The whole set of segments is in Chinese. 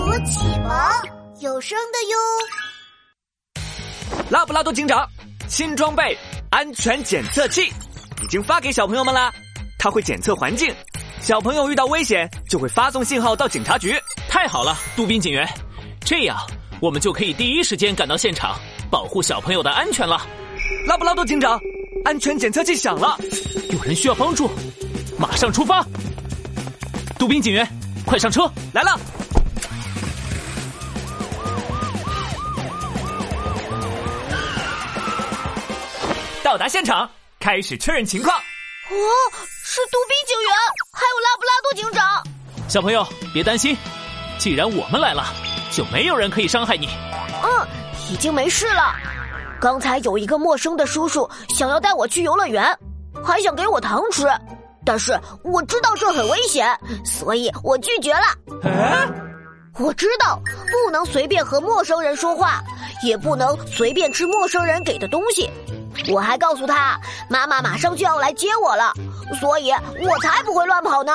读启蒙有声的哟。拉布拉多警长新装备安全检测器已经发给小朋友们啦，它会检测环境，小朋友遇到危险就会发送信号到警察局。太好了，杜宾警员，这样我们就可以第一时间赶到现场，保护小朋友的安全了。拉布拉多警长，安全检测器响了，有人需要帮助，马上出发。杜宾警员，快上车！来了。到达现场，开始确认情况。哦，是杜宾警员，还有拉布拉多警长。小朋友别担心，既然我们来了，就没有人可以伤害你。嗯，已经没事了。刚才有一个陌生的叔叔想要带我去游乐园，还想给我糖吃，但是我知道这很危险，所以我拒绝了。哎，我知道不能随便和陌生人说话，也不能随便吃陌生人给的东西。我还告诉他，妈妈马上就要来接我了，所以我才不会乱跑呢。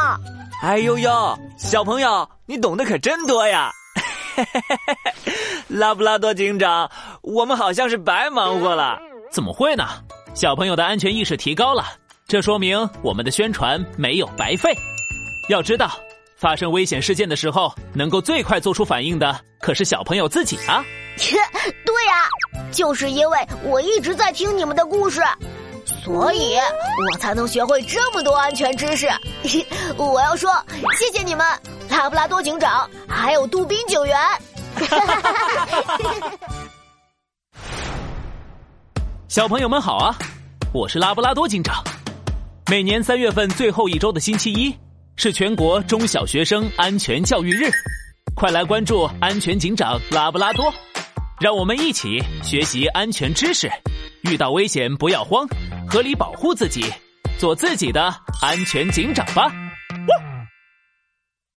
哎呦呦，小朋友，你懂得可真多呀！拉布拉多警长，我们好像是白忙活了。怎么会呢？小朋友的安全意识提高了，这说明我们的宣传没有白费。要知道，发生危险事件的时候，能够最快做出反应的可是小朋友自己啊。切，对呀，就是因为我一直在听你们的故事，所以我才能学会这么多安全知识。我要说，谢谢你们，拉布拉多警长，还有杜宾警员。小朋友们好啊，我是拉布拉多警长。每年三月份最后一周的星期一是全国中小学生安全教育日，快来关注安全警长拉布拉多，让我们一起学习安全知识。遇到危险不要慌，合理保护自己，做自己的安全警长吧。